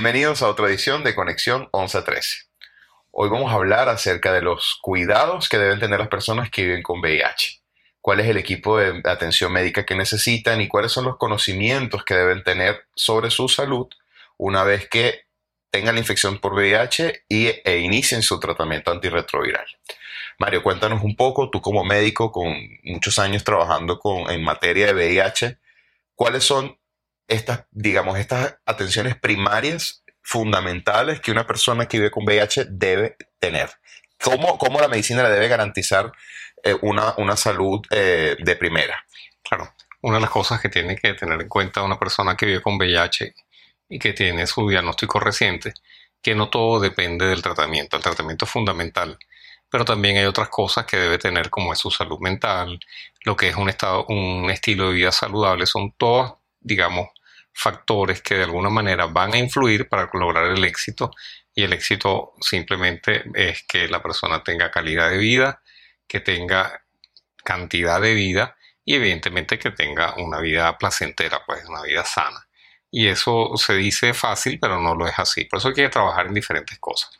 Bienvenidos a otra edición de Conexión 1113. Hoy vamos a hablar acerca de los cuidados que deben tener las personas que viven con VIH. Cuál es el equipo de atención médica que necesitan y cuáles son los conocimientos que deben tener sobre su salud una vez que tengan la infección por VIH y, e inicien su tratamiento antirretroviral. Mario, cuéntanos un poco, tú como médico con muchos años trabajando con, en materia de VIH, ¿cuáles son estas, digamos, estas atenciones primarias fundamentales que una persona que vive con VIH debe tener? ¿Cómo, cómo la medicina le debe garantizar eh, una, una, salud eh, de primera? Claro, una de las cosas que tiene que tener en cuenta una persona que vive con VIH y que tiene su diagnóstico reciente, que no todo depende del tratamiento, el tratamiento es fundamental, pero también hay otras cosas que debe tener como es su salud mental, lo que es un estado, un estilo de vida saludable, son todos, digamos, factores que de alguna manera van a influir para lograr el éxito y el éxito simplemente es que la persona tenga calidad de vida, que tenga cantidad de vida y evidentemente que tenga una vida placentera, pues una vida sana. Y eso se dice fácil, pero no lo es así. Por eso hay que trabajar en diferentes cosas.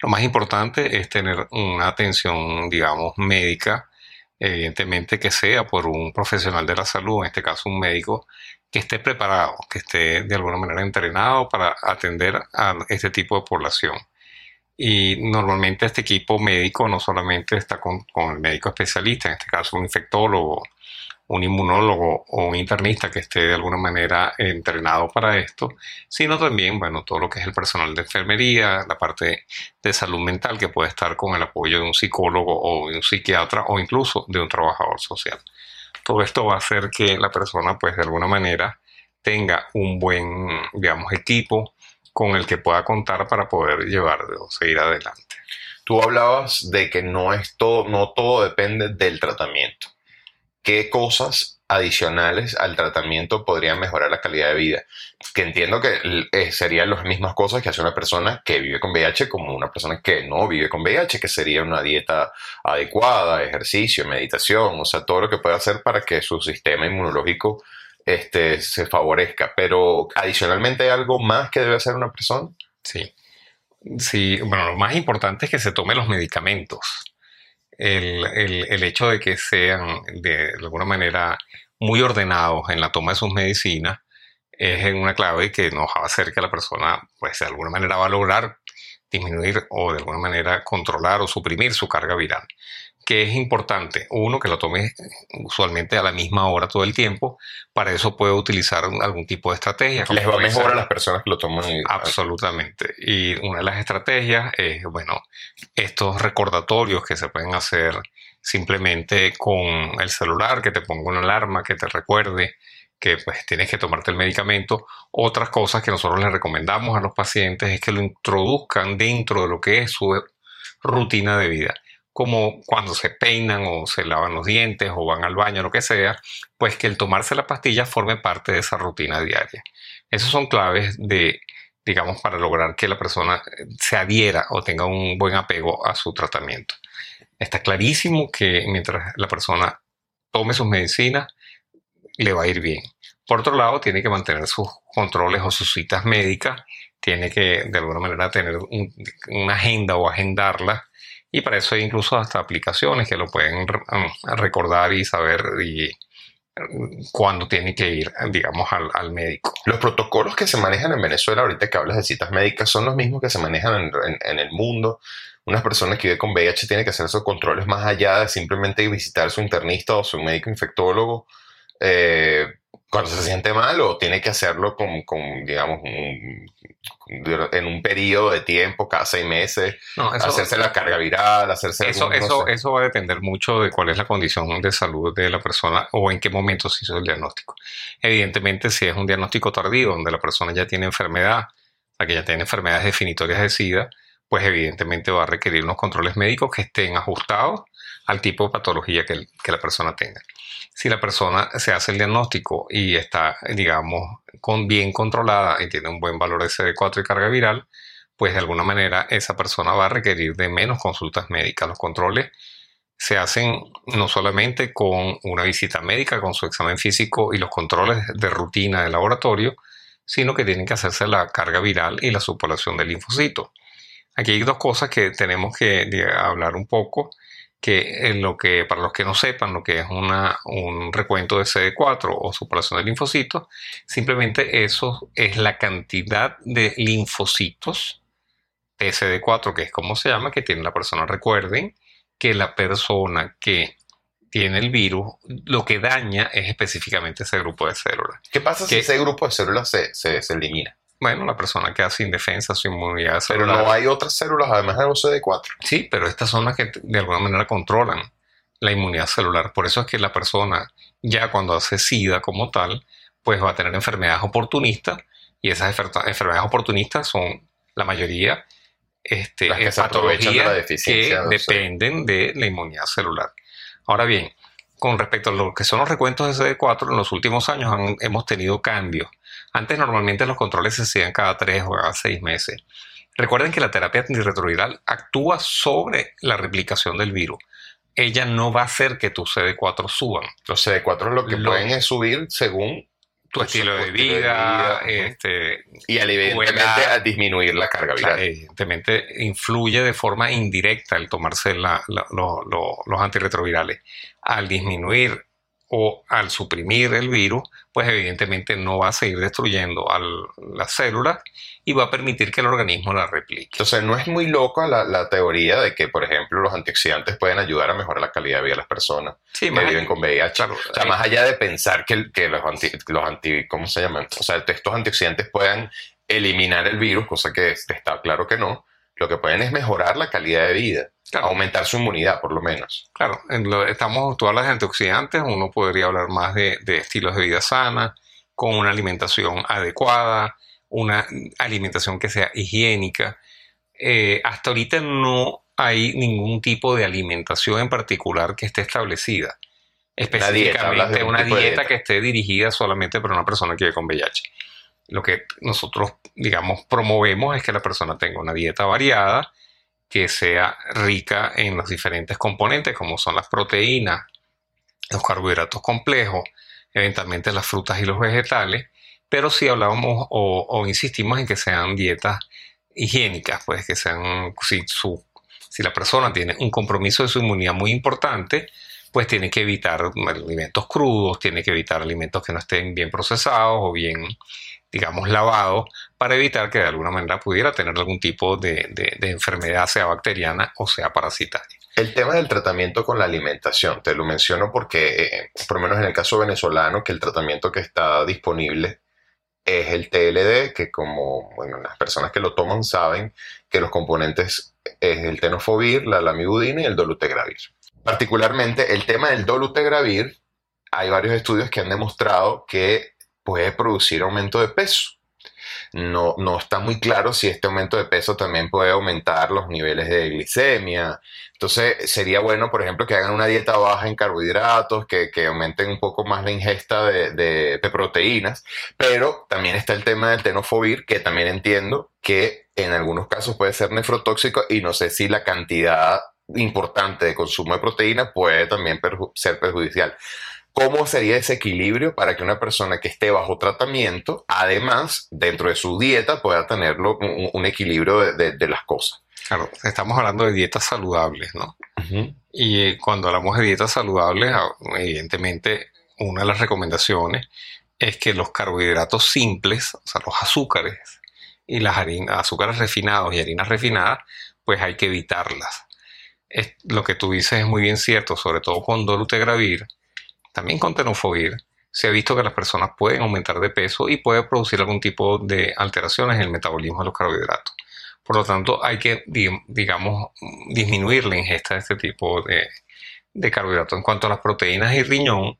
Lo más importante es tener una atención, digamos, médica, evidentemente que sea por un profesional de la salud, en este caso un médico, que esté preparado, que esté de alguna manera entrenado para atender a este tipo de población. Y normalmente este equipo médico no solamente está con, el médico especialista, en este caso un infectólogo, un inmunólogo o un internista que esté de alguna manera entrenado para esto, sino también, bueno, todo lo que es el personal de enfermería, la parte de salud mental que puede estar con el apoyo de un psicólogo o de un psiquiatra o incluso de un trabajador social. Todo esto va a hacer que la persona, pues de alguna manera, tenga un buen, digamos, equipo con el que pueda contar para poder llevar o seguir adelante. Tú hablabas de que no es todo, no todo depende del tratamiento qué cosas adicionales al tratamiento podrían mejorar la calidad de vida. Que entiendo que eh, serían las mismas cosas que hace una persona que vive con VIH como una persona que no vive con VIH, que sería una dieta adecuada, ejercicio, meditación, o sea, todo lo que pueda hacer para que su sistema inmunológico este, se favorezca. Pero adicionalmente hay algo más que debe hacer una persona. Sí. Sí, bueno, lo más importante es que se tome los medicamentos el, el, hecho de que sean de, alguna manera muy ordenados en la toma de sus medicinas es una clave que nos va a hacer que la persona, pues de alguna manera va a lograr disminuir o de alguna manera controlar o suprimir su carga viral que es importante, uno, que lo tome usualmente a la misma hora todo el tiempo. Para eso puede utilizar algún tipo de estrategia. Les va mejor a las personas que lo toman. Absolutamente. Y una de las estrategias es, bueno, estos recordatorios que se pueden hacer simplemente con el celular, que te ponga una alarma, que te recuerde que pues tienes que tomarte el medicamento. Otras cosas que nosotros les recomendamos a los pacientes es que lo introduzcan dentro de lo que es su rutina de vida como cuando se peinan o se lavan los dientes o van al baño, lo que sea, pues que el tomarse la pastilla forme parte de esa rutina diaria. Esas son claves de, digamos, para lograr que la persona se adhiera o tenga un buen apego a su tratamiento. Está clarísimo que mientras la persona tome sus medicinas, le va a ir bien. Por otro lado, tiene que mantener sus controles o sus citas médicas, tiene que de alguna manera tener una agenda o agendarla y para eso hay incluso hasta aplicaciones que lo pueden um, recordar y saber y um, cuándo tiene que ir, digamos, al, médico. Los protocolos que se manejan en Venezuela, ahorita que hablas de citas médicas, son los mismos que se manejan en, el mundo. Unas personas que viven con VIH tienen que hacer esos controles más allá de simplemente visitar su internista o su médico infectólogo. Eh, cuando se siente mal o tiene que hacerlo con, con digamos, en un periodo de tiempo, cada seis meses, hacerse la carga viral, hacerse... Eso, eso, eso va a depender mucho de cuál es la condición de salud de la persona o en qué momento se hizo el diagnóstico. Evidentemente, si es un diagnóstico tardío, donde la persona ya tiene enfermedad, la que ya tiene enfermedades definitorias de SIDA, pues evidentemente va a requerir unos controles médicos que estén ajustados al tipo de patología que, que la persona tenga si la persona se hace el diagnóstico y está, digamos, con, bien controlada y tiene un buen valor de CD4 y carga viral, pues de alguna manera esa persona va a requerir de menos consultas médicas. Los controles se hacen no solamente con una visita médica, con su examen físico y los controles de rutina de laboratorio, sino que tienen que hacerse la carga viral y la subpoblación del linfocito. Aquí hay dos cosas que tenemos que hablar un poco, que en lo que, para los que no sepan lo que es una, un recuento de CD4 o subpoblación de linfocitos, simplemente eso es la cantidad de linfocitos TCD4, que es como se llama, que tiene la persona. Recuerden que la persona que tiene el virus, lo que daña es específicamente ese grupo de células. ¿Qué pasa si ese grupo de células se, se, elimina? Bueno, la persona queda sin defensa, sin inmunidad celular. Pero no hay otras células además de los CD4. Sí, pero estas son las que de alguna manera controlan la inmunidad celular. Por eso es que la persona, ya cuando hace SIDA como tal, pues va a tener enfermedades oportunistas y esas enfermedades oportunistas son la mayoría este, las que se aprovechan de la deficiencia, que dependen de la inmunidad celular. Ahora bien, con respecto a lo que son los recuentos de CD4, en los últimos años hemos tenido cambios. Antes normalmente los controles se hacían cada tres o cada seis meses. Recuerden que la terapia antirretroviral actúa sobre la replicación del virus. Ella no va a hacer que tus CD4 suban. Los CD4 lo que pueden es subir según tu estilo de vida, este, y evidentemente a disminuir la carga viral. Evidentemente influye de forma indirecta el tomarse los antirretrovirales. Al disminuir o al suprimir el virus, pues evidentemente no va a seguir destruyendo a las células y va a permitir que el organismo la replique. Entonces, no es muy loca la, teoría de que, por ejemplo, los antioxidantes pueden ayudar a mejorar la calidad de vida de las personas que viven con VIH. o sea, más allá de pensar que, que los, anti, los anti, ¿cómo se llaman? O sea, estos antioxidantes puedan eliminar el virus, cosa que está claro que no, lo que pueden es mejorar la calidad de vida. Aumentar su inmunidad, por lo menos. Claro, estamos, tú hablas de antioxidantes, uno podría hablar más de, estilos de vida sana, con una alimentación adecuada, una alimentación que sea higiénica. Eh, hasta ahorita no hay ningún tipo de alimentación en particular que esté establecida. Específicamente una dieta, que esté dirigida solamente para una persona que vive con VIH. Lo que nosotros, digamos, promovemos es que la persona tenga una dieta variada, que sea rica en los diferentes componentes, como son las proteínas, los carbohidratos complejos, eventualmente las frutas y los vegetales, pero si hablamos o, insistimos en que sean dietas higiénicas, pues que sean, si, la persona tiene un compromiso de su inmunidad muy importante, pues tiene que evitar alimentos crudos, tiene que evitar alimentos que no estén bien procesados o bien digamos, lavado para evitar que de alguna manera pudiera tener algún tipo de, enfermedad, sea bacteriana o sea parasitaria. El tema del tratamiento con la alimentación, te lo menciono porque, eh, por lo menos en el caso venezolano, que el tratamiento que está disponible es el TLD, que como bueno, las personas que lo toman saben que los componentes es el tenofovir, la lamivudina y el dolutegravir. Particularmente el tema del dolutegravir, hay varios estudios que han demostrado que puede producir aumento de peso. No, no está muy claro si este aumento de peso también puede aumentar los niveles de glicemia. Entonces sería bueno, por ejemplo, que hagan una dieta baja en carbohidratos, que, aumenten un poco más la ingesta de, proteínas, pero también está el tema del tenofovir, que también entiendo que en algunos casos puede ser nefrotóxico y no sé si la cantidad importante de consumo de proteína puede también ser perjudicial. ¿Cómo sería ese equilibrio para que una persona que esté bajo tratamiento, además, dentro de su dieta, pueda tener un, equilibrio de, las cosas? Claro, estamos hablando de dietas saludables, ¿no? Y eh, cuando hablamos de dietas saludables, ah, evidentemente, una de las recomendaciones es que los carbohidratos simples, o sea, los azúcares y las harinas, azúcares refinados y harinas refinadas, pues hay que evitarlas. lo que tú dices es muy bien cierto, sobre todo con dolutegravir, también con tenofovir, se ha visto que las personas pueden aumentar de peso y puede producir algún tipo de alteraciones en el metabolismo de los carbohidratos. Por lo tanto, hay que, digamos, disminuir la ingesta de este tipo de, carbohidratos. En cuanto a las proteínas y riñón,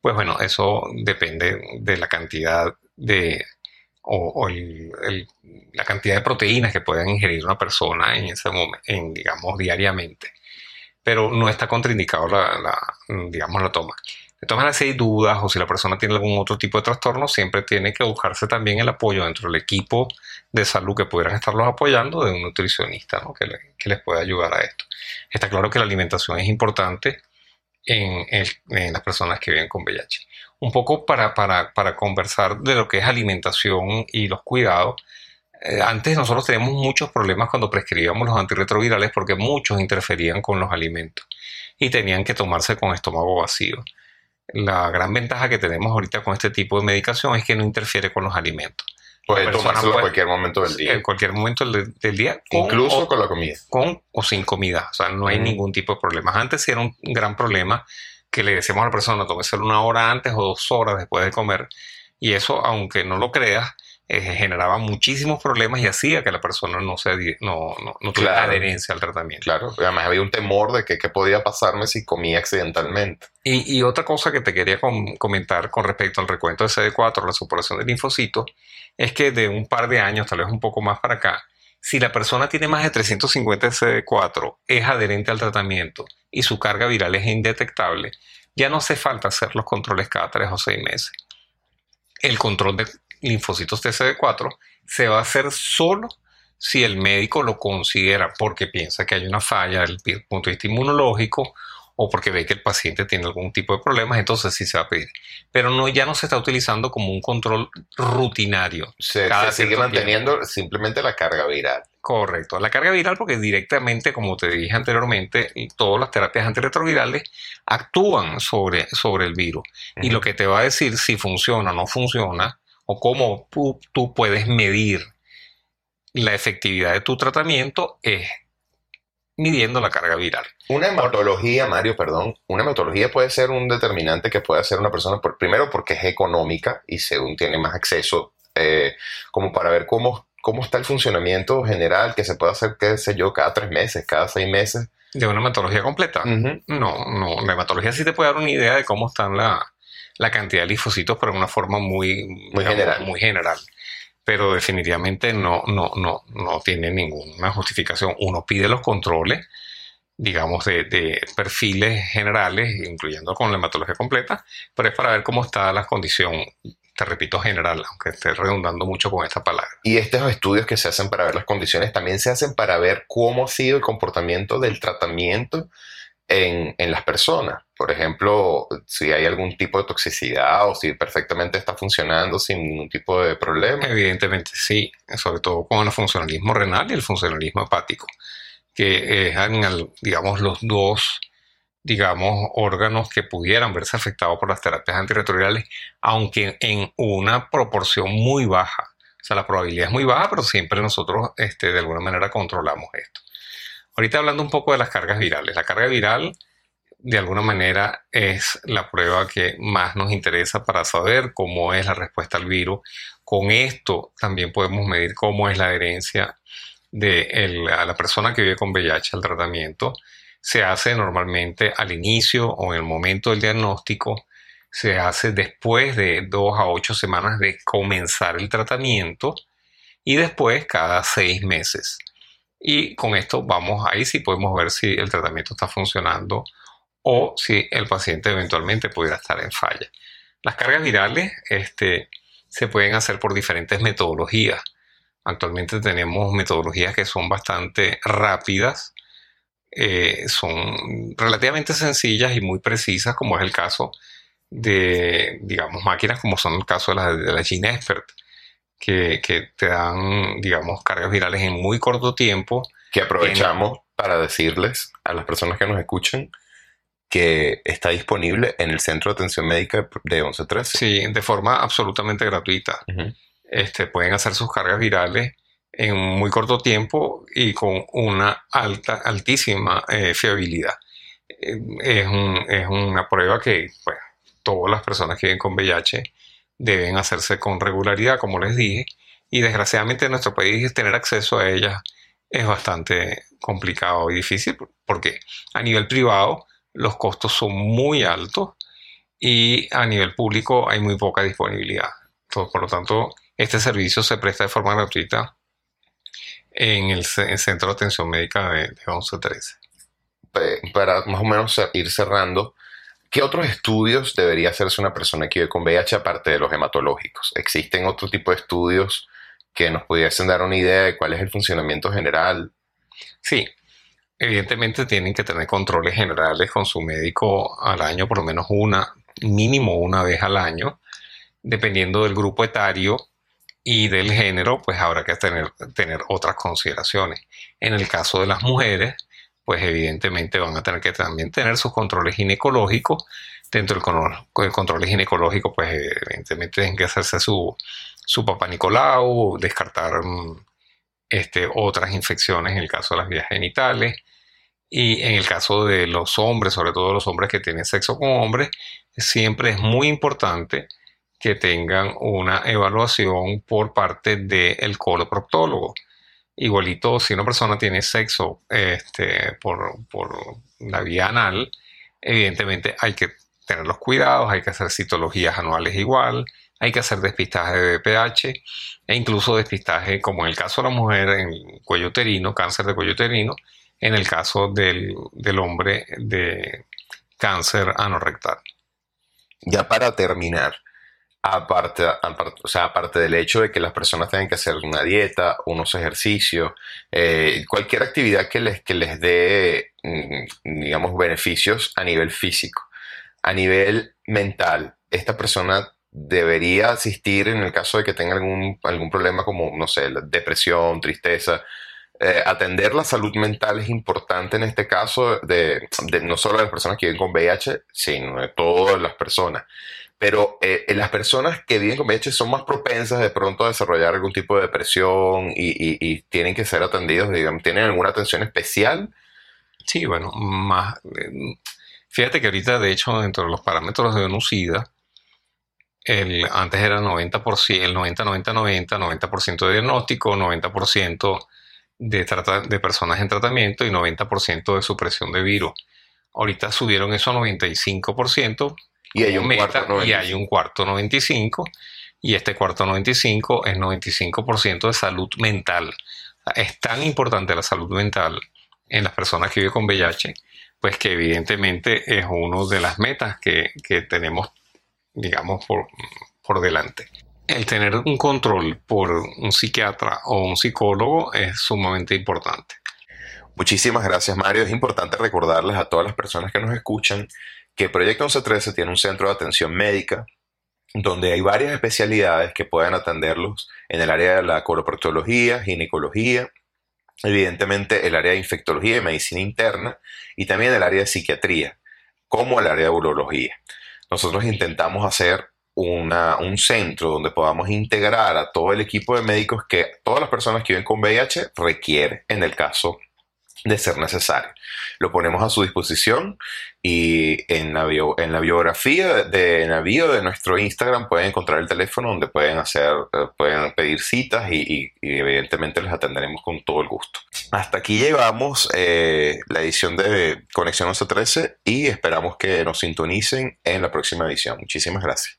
pues bueno, eso depende de la cantidad de o, la cantidad de proteínas que puedan ingerir una persona en ese momento, en, digamos, diariamente. Pero no está contraindicado la digamos, la toma. De todas maneras, si hay dudas o si la persona tiene algún otro tipo de trastorno, siempre tiene que buscarse también el apoyo dentro del equipo de salud que pudieran estarlos apoyando de un nutricionista que, les pueda ayudar a esto. Está claro que la alimentación es importante en, en, las personas que viven con VIH. Un poco para, para, para, conversar de lo que es alimentación y los cuidados. Eh, antes nosotros teníamos muchos problemas cuando prescribíamos los antirretrovirales porque muchos interferían con los alimentos y tenían que tomarse con estómago vacío. La gran ventaja que tenemos ahorita con este tipo de medicación es que no interfiere con los alimentos. Puede tomárselo en cualquier momento del día. En cualquier momento del, día. Incluso con la comida. Con o sin comida. O sea, no hay ningún tipo de problema. Antes era un gran problema que le decíamos a la persona, tómeselo una hora antes o dos horas después de comer. Y eso, aunque no lo creas, eh, generaba muchísimos problemas y hacía que la persona no, se, no, no, tuviera adherencia al tratamiento. Claro, además había un temor de que qué podía pasarme si comía accidentalmente. Y, y otra cosa que te quería comentar con respecto al recuento de CD4, la superación del linfocito, es que de un par de años, tal vez un poco más para acá, si la persona tiene más de 350 CD4, es adherente al tratamiento y su carga viral es indetectable, ya no hace falta hacer los controles cada 3 o 6 meses. El control de linfocitos TCD4 se va a hacer solo si el médico lo considera porque piensa que hay una falla desde el punto de vista inmunológico o porque ve que el paciente tiene algún tipo de problemas, entonces sí se va a pedir. Pero no, ya no se está utilizando como un control rutinario. Se, sigue manteniendo simplemente la carga viral. Correcto, la carga viral porque directamente, como te dije anteriormente, todas las terapias antirretrovirales actúan sobre, sobre el virus. Y lo que te va a decir si funciona o no funciona o cómo tú, puedes medir la efectividad de tu tratamiento es midiendo la carga viral. Una hematología, Mario, perdón, una hematología puede ser un determinante que puede hacer una persona, por, primero porque es económica y según tiene más acceso, eh, como para ver cómo, cómo está el funcionamiento general que se puede hacer, qué sé yo, cada tres meses, cada seis meses. ¿De una hematología completa? No, no, la hematología sí te puede dar una idea de cómo están la, la cantidad de linfocitos, pero de una forma muy, muy, general. muy general. Pero definitivamente no, no, no, no tiene ninguna justificación. Uno pide los controles, digamos, de, perfiles generales, incluyendo con la hematología completa, pero es para ver cómo está la condición te repito, general, aunque esté redundando mucho con esta palabra. Y estos estudios que se hacen para ver las condiciones también se hacen para ver cómo ha sido el comportamiento del tratamiento en, las personas. Por ejemplo, si hay algún tipo de toxicidad o si perfectamente está funcionando sin ningún tipo de problema. Evidentemente sí, sobre todo con el funcionalismo renal y el funcionalismo hepático, que es, digamos, los dos digamos, órganos que pudieran verse afectados por las terapias antirretrovirales, aunque en una proporción muy baja. O sea, la probabilidad es muy baja, pero siempre nosotros este, de alguna manera controlamos esto. Ahorita hablando un poco de las cargas virales. La carga viral, de alguna manera, es la prueba que más nos interesa para saber cómo es la respuesta al virus. Con esto también podemos medir cómo es la adherencia de a la persona que vive con VIH al tratamiento. Se hace normalmente al inicio o en el momento del diagnóstico. Se hace después de dos a ocho semanas de comenzar el tratamiento y después cada seis meses. Y con esto vamos ahí sí podemos ver si el tratamiento está funcionando o si el paciente eventualmente pudiera estar en falla. Las cargas virales este, se pueden hacer por diferentes metodologías. Actualmente tenemos metodologías que son bastante rápidas, eh, son relativamente sencillas y muy precisas, como es el caso de, digamos, máquinas como son el caso de la, de la Gene Que, te dan, digamos, cargas virales en muy corto tiempo. Que aprovechamos para decirles a las personas que nos escuchan que está disponible en el Centro de Atención Médica de 1113. Sí, de forma absolutamente gratuita. este, pueden hacer sus cargas virales en muy corto tiempo y con una alta, altísima eh, fiabilidad. Eh, es, es, una prueba que todas las personas que viven con VIH deben hacerse con regularidad, como les dije, y desgraciadamente en nuestro país tener acceso a ellas es bastante complicado y difícil porque a nivel privado los costos son muy altos y a nivel público hay muy poca disponibilidad. por lo tanto, este servicio se presta de forma gratuita en el, Centro de Atención Médica de, de 1113. Para más o menos ir cerrando, ¿Qué otros estudios debería hacerse una persona que vive con VIH aparte de los hematológicos? ¿Existen otro tipo de estudios que nos pudiesen dar una idea de cuál es el funcionamiento general? Sí. evidentemente tienen que tener controles generales con su médico al año, por lo menos una, mínimo una vez al año, dependiendo del grupo etario y del género, pues habrá que tener, tener otras consideraciones. En el caso de las mujeres, pues evidentemente van a tener que también tener sus controles ginecológicos. Dentro del control, control ginecológico, pues evidentemente tienen que hacerse su, su papá Nicolau, descartar mm, este, otras infecciones en el caso de las vías genitales. Y en el caso de los hombres, sobre todo los hombres que tienen sexo con hombres, siempre es muy importante que tengan una evaluación por parte del coloproctólogo. Igualito, si una persona tiene sexo este, por, la vía anal, evidentemente hay que tener los cuidados, hay que hacer citologías anuales igual, hay que hacer despistaje de BPH e incluso despistaje, como en el caso de la mujer, en cuello uterino, cáncer de cuello uterino, en el caso del, del hombre de cáncer anorrectal. Ya para terminar, Aparte, o sea, del hecho de que las personas tengan que hacer una dieta, unos ejercicios, eh, cualquier actividad que les, que les dé, mm, digamos, beneficios a nivel físico. A nivel mental, esta persona debería asistir en el caso de que tenga algún, algún problema como, no sé, depresión, tristeza. Eh, atender la salud mental es importante en este caso, de, de, no solo de las personas que viven con VIH, sino de todas las personas pero eh, las personas que viven con VIH son más propensas de pronto a desarrollar algún tipo de depresión y, tienen que ser atendidos, digamos, ¿tienen alguna atención especial? Sí, bueno, más... Eh, fíjate que ahorita, de hecho, dentro de los parámetros de UNUCIDA, el, antes era 90%, el 90-90-90, 90%, de diagnóstico, 90% de, trata, de personas en tratamiento y 90% de supresión de virus. Ahorita subieron eso a 95%, y hay, un cuarto 95. y hay un cuarto 95 y este cuarto 95 es 95% de salud mental. Es tan importante la salud mental en las personas que viven con VIH, pues que evidentemente es una de las metas que, tenemos, digamos, por, por delante. El tener un control por un psiquiatra o un psicólogo es sumamente importante. Muchísimas gracias, Mario. Es importante recordarles a todas las personas que nos escuchan que Proyecto 1113 tiene un centro de atención médica donde hay varias especialidades que pueden atenderlos en el área de la coloproctología, ginecología, evidentemente el área de infectología y medicina interna y también el área de psiquiatría, como el área de urología. Nosotros intentamos hacer un centro donde podamos integrar a todo el equipo de médicos que todas las personas que viven con VIH requieren en el caso de ser necesario. Lo ponemos a su disposición y en la, en la biografía de navío de nuestro Instagram pueden encontrar el teléfono donde pueden hacer, eh, pueden pedir citas y, evidentemente les atenderemos con todo el gusto. Hasta aquí llevamos eh, la edición de Conexión 1113 y esperamos que nos sintonicen en la próxima edición. Muchísimas gracias.